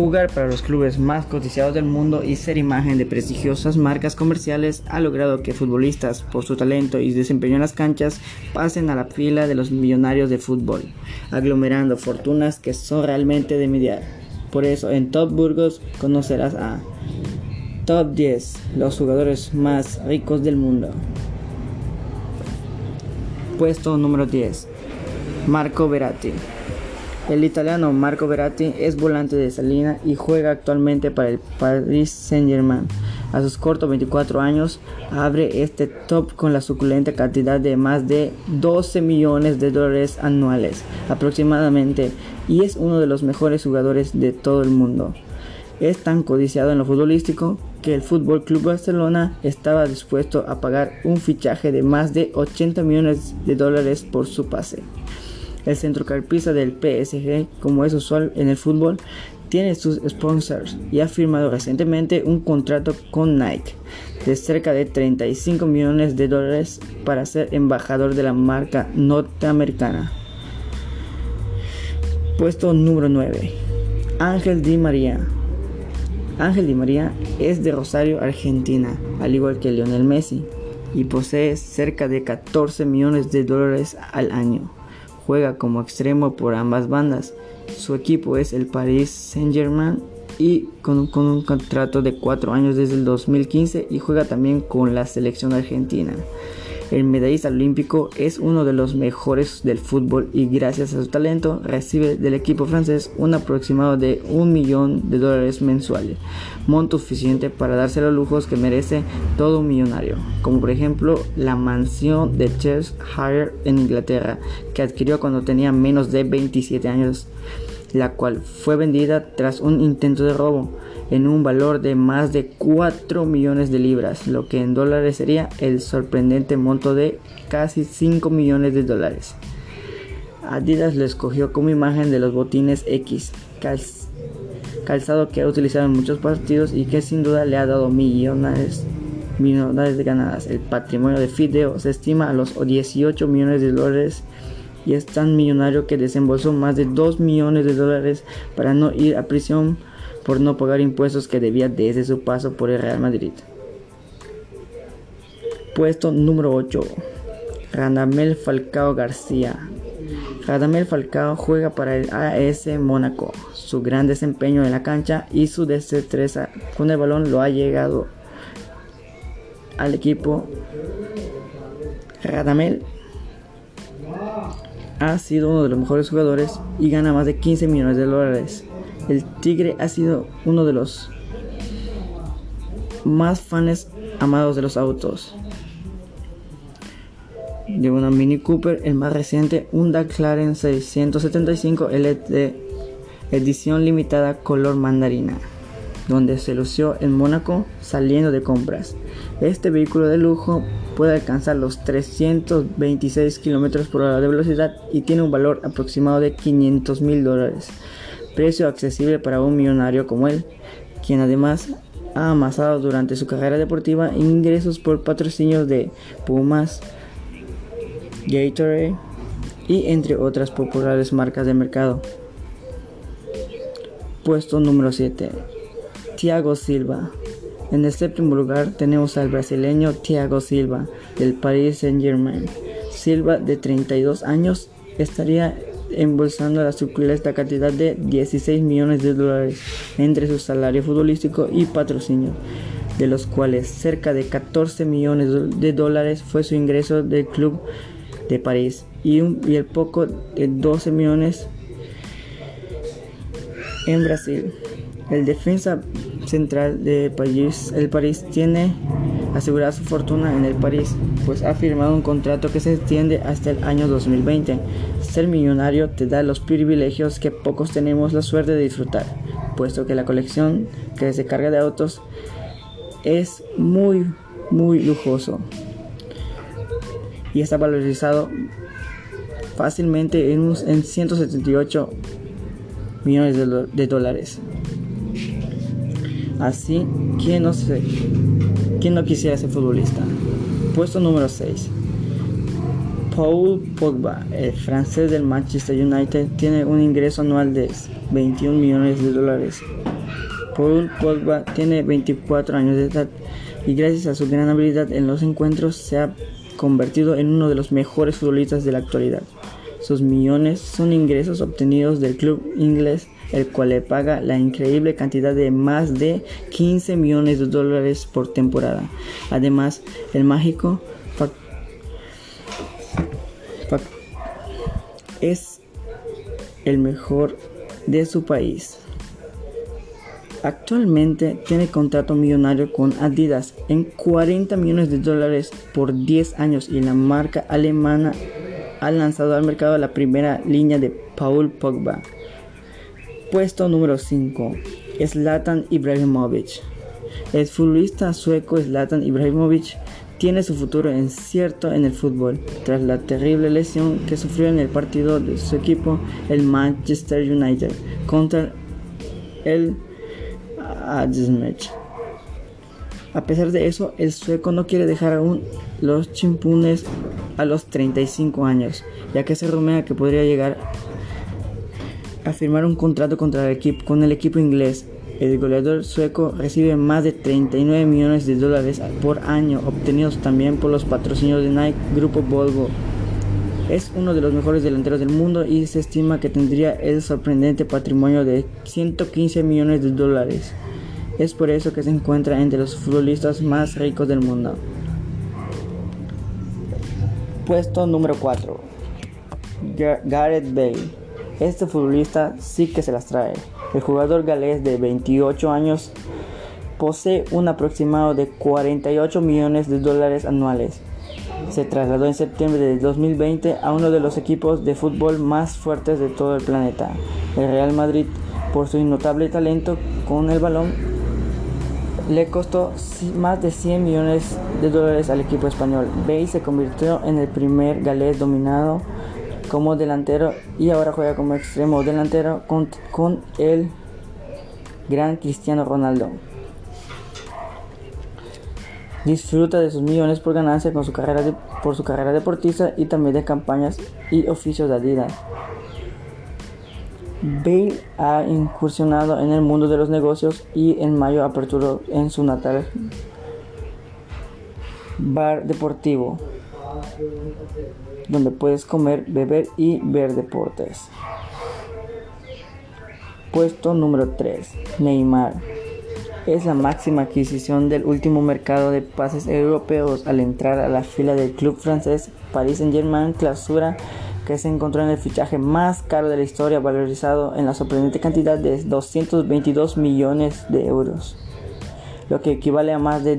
Jugar para los clubes más coticiados del mundo y ser imagen de prestigiosas marcas comerciales ha logrado que futbolistas, por su talento y desempeño en las canchas, pasen a la fila de los millonarios de fútbol, aglomerando fortunas que son realmente de mediar. Por eso, en Top Burgos conocerás a Top 10, los jugadores más ricos del mundo. Puesto número 10. Marco Verratti. El italiano Marco Verratti es volante de Salina y juega actualmente para el Paris Saint-Germain. A sus cortos 24 años, abre este top con la suculenta cantidad de más de 12 millones de dólares anuales aproximadamente y es uno de los mejores jugadores de todo el mundo. Es tan codiciado en lo futbolístico que el Fútbol Club Barcelona estaba dispuesto a pagar un fichaje de más de 80 millones de dólares por su pase. El centrocampista del PSG, como es usual en el fútbol, tiene sus sponsors y ha firmado recientemente un contrato con Nike de cerca de 35 millones de dólares para ser embajador de la marca norteamericana. Puesto número 9. Ángel Di María. Ángel Di María es de Rosario, Argentina, al igual que Lionel Messi, y posee cerca de 14 millones de dólares al año juega como extremo por ambas bandas. Su equipo es el Paris Saint-Germain y con, un contrato de 4 años desde el 2015 y juega también con la selección argentina. El medallista olímpico es uno de los mejores del fútbol y gracias a su talento recibe del equipo francés un aproximado de un millón de dólares mensuales, monto suficiente para darse los lujos que merece todo un millonario, como por ejemplo la mansión de Cheshire en Inglaterra, que adquirió cuando tenía menos de 27 años, la cual fue vendida tras un intento de robo en un valor de más de 4 millones de libras, lo que en dólares sería el sorprendente monto de casi 5 millones de dólares. Adidas lo escogió como imagen de los botines X, calzado que ha utilizado en muchos partidos y que sin duda le ha dado millones, de ganadas. El patrimonio de Fideo se estima a los 18 millones de dólares y es tan millonario que desembolsó más de 2 millones de dólares para no ir a prisión por no pagar impuestos que debía desde su paso por el Real Madrid. Puesto número 8. Radamel Falcao García. Radamel Falcao juega para el AS Mónaco. Su gran desempeño en la cancha y su destreza con el balón lo ha llegado al equipo. Radamel ha sido uno de los mejores jugadores y gana más de 15 millones de dólares el Tigre ha sido uno de los más fans amados de los autos. De una Mini Cooper, el más reciente, un McLaren 675 LT edición limitada color mandarina, donde se lució en Mónaco saliendo de compras. Este vehículo de lujo puede alcanzar los 326 km por hora de velocidad y tiene un valor aproximado de 500 mil dólares precio accesible para un millonario como él, quien además ha amasado durante su carrera deportiva ingresos por patrocinios de Pumas, Gatorade y entre otras populares marcas de mercado. Puesto número 7. Thiago Silva. En el séptimo lugar tenemos al brasileño Thiago Silva del Paris Saint Germain. Silva de 32 años estaría embolsando la suculenta cantidad de 16 millones de dólares entre su salario futbolístico y patrocinio, de los cuales cerca de 14 millones de dólares fue su ingreso del club de París y, el poco de 12 millones en Brasil. El defensa central de París, el París tiene asegurada su fortuna en el París, pues ha firmado un contrato que se extiende hasta el año 2020. Ser millonario te da los privilegios que pocos tenemos la suerte de disfrutar, puesto que la colección que se carga de autos es muy, muy lujoso y está valorizado fácilmente en, en 178 millones de dólares. Así, ¿quién no, ¿quién no quisiera ser futbolista? Puesto número 6. Paul Pogba, el francés del Manchester United, tiene un ingreso anual de 21 millones de dólares. Paul Pogba tiene 24 años de edad y gracias a su gran habilidad en los encuentros se ha convertido en uno de los mejores futbolistas de la actualidad. Sus millones son ingresos obtenidos del club inglés, el cual le paga la increíble cantidad de más de 15 millones de dólares por temporada. Además, el mágico es el mejor de su país. Actualmente tiene contrato millonario con Adidas en 40 millones de dólares por 10 años y la marca alemana ha lanzado al mercado la primera línea de Paul Pogba. Puesto número 5. Zlatan Ibrahimovic. El futbolista sueco Zlatan Ibrahimovic tiene su futuro incierto en el fútbol tras la terrible lesión que sufrió en el partido de su equipo, el Manchester United, contra el A pesar de eso, el sueco no quiere dejar aún los chimpunes a los 35 años, ya que se rumea que podría llegar a firmar un contrato contra el equipo, con el equipo inglés. El goleador sueco recibe más de 39 millones de dólares por año, obtenidos también por los patrocinios de Nike Grupo Volvo. Es uno de los mejores delanteros del mundo y se estima que tendría el sorprendente patrimonio de 115 millones de dólares. Es por eso que se encuentra entre los futbolistas más ricos del mundo. Puesto número 4. Gareth Bale. Este futbolista sí que se las trae. El jugador galés de 28 años posee un aproximado de 48 millones de dólares anuales. Se trasladó en septiembre de 2020 a uno de los equipos de fútbol más fuertes de todo el planeta, el Real Madrid, por su innotable talento con el balón. Le costó más de 100 millones de dólares al equipo español. Bale se convirtió en el primer galés dominado como delantero y ahora juega como extremo delantero con, con el gran Cristiano Ronaldo. Disfruta de sus millones por ganancia con su carrera por su carrera deportista y también de campañas y oficios de Adidas. Bale ha incursionado en el mundo de los negocios y en mayo aperturó en su natal bar deportivo donde puedes comer, beber y ver deportes. Puesto número 3. Neymar. Es la máxima adquisición del último mercado de pases europeos al entrar a la fila del club francés Paris Saint-Germain clausura que se encontró en el fichaje más caro de la historia valorizado en la sorprendente cantidad de 222 millones de euros, lo que equivale a más de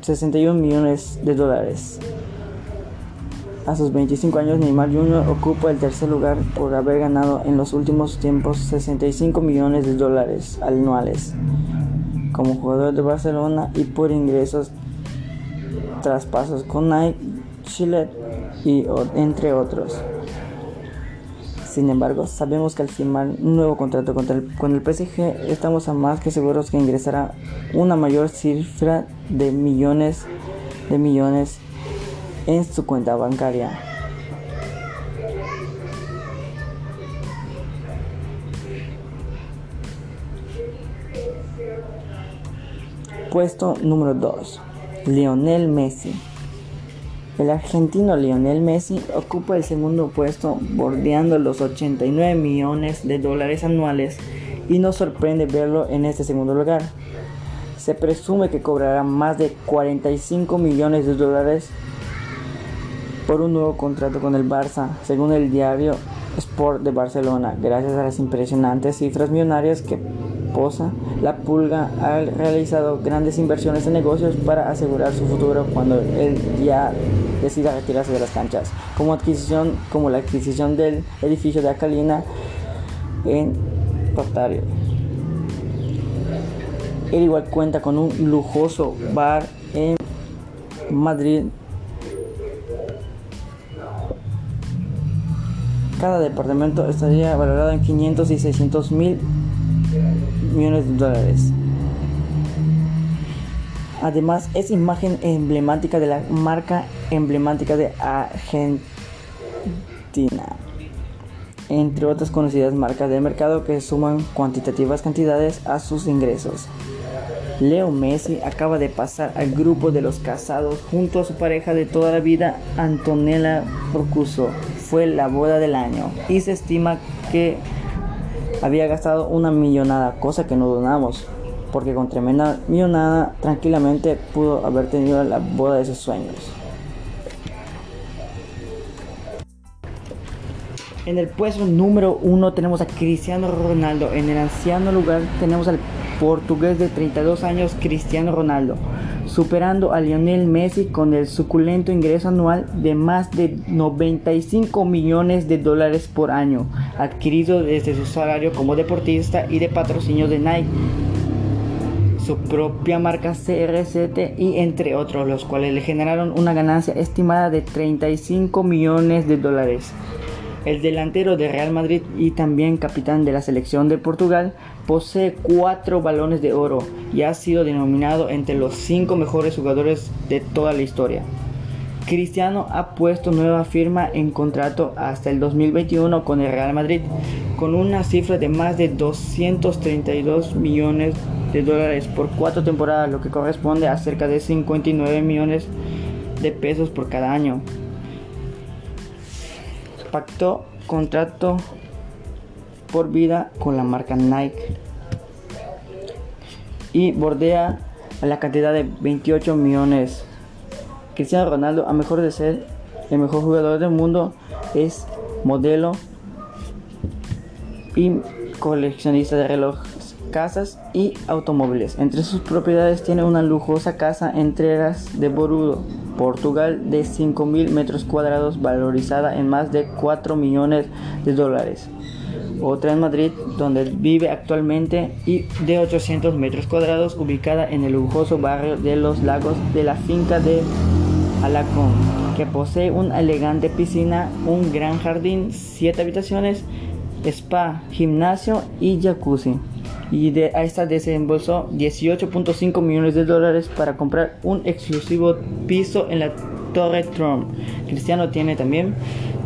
261 millones de dólares. A sus 25 años, Neymar Jr. ocupa el tercer lugar por haber ganado en los últimos tiempos 65 millones de dólares anuales como jugador de Barcelona y por ingresos traspasos con Nike, Chile y entre otros. Sin embargo, sabemos que al firmar un nuevo contrato con el, con el PSG estamos a más que seguros que ingresará una mayor cifra de millones de millones en su cuenta bancaria. Puesto número 2. Lionel Messi. El argentino Lionel Messi ocupa el segundo puesto bordeando los 89 millones de dólares anuales y nos sorprende verlo en este segundo lugar. Se presume que cobrará más de 45 millones de dólares por un nuevo contrato con el Barça, según el diario Sport de Barcelona, gracias a las impresionantes cifras millonarias que la Pulga ha realizado grandes inversiones en negocios para asegurar su futuro cuando él ya decida retirarse de las canchas, como adquisición como la adquisición del edificio de Acalina en Rotario. Él igual cuenta con un lujoso bar en Madrid Cada departamento estaría valorado en 500 y 600 mil millones de dólares. Además, es imagen emblemática de la marca emblemática de Argentina, entre otras conocidas marcas de mercado que suman cuantitativas cantidades a sus ingresos. Leo Messi acaba de pasar al grupo de los casados junto a su pareja de toda la vida, Antonella Procuso. Fue la boda del año y se estima que había gastado una millonada, cosa que no donamos porque con tremenda millonada tranquilamente pudo haber tenido la boda de sus sueños. En el puesto número uno tenemos a Cristiano Ronaldo. En el anciano lugar tenemos al portugués de 32 años Cristiano Ronaldo, superando a Lionel Messi con el suculento ingreso anual de más de 95 millones de dólares por año, adquirido desde su salario como deportista y de patrocinio de Nike su propia marca CRCT y entre otros, los cuales le generaron una ganancia estimada de 35 millones de dólares. El delantero de Real Madrid y también capitán de la selección de Portugal posee cuatro balones de oro y ha sido denominado entre los cinco mejores jugadores de toda la historia. Cristiano ha puesto nueva firma en contrato hasta el 2021 con el Real Madrid, con una cifra de más de 232 millones de dólares por cuatro temporadas, lo que corresponde a cerca de 59 millones de pesos por cada año. Pactó contrato por vida con la marca Nike. Y bordea la cantidad de 28 millones. Cristiano Ronaldo, a mejor de ser el mejor jugador del mundo, es modelo y coleccionista de relojes, casas y automóviles. Entre sus propiedades tiene una lujosa casa en Treras de Borudo, Portugal, de 5.000 metros cuadrados, valorizada en más de 4 millones de dólares. Otra en Madrid, donde vive actualmente, y de 800 metros cuadrados, ubicada en el lujoso barrio de los lagos de la finca de Alacón, que posee una elegante piscina, un gran jardín, 7 habitaciones, spa, gimnasio y jacuzzi. Y de, a esta desembolsó 18.5 millones de dólares para comprar un exclusivo piso en la Torre Trump. Cristiano tiene también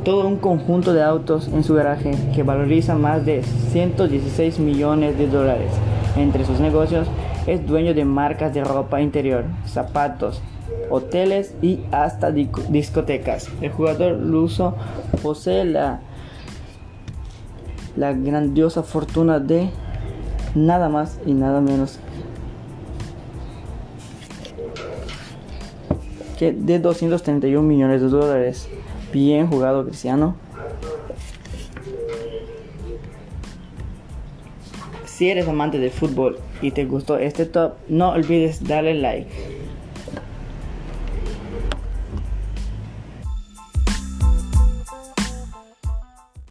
todo un conjunto de autos en su garaje que valoriza más de 116 millones de dólares. Entre sus negocios es dueño de marcas de ropa interior, zapatos, hoteles y hasta discotecas. El jugador luso posee la, la grandiosa fortuna de nada más y nada menos que de 231 millones de dólares. Bien jugado Cristiano. Si eres amante del fútbol y te gustó este top, no olvides darle like.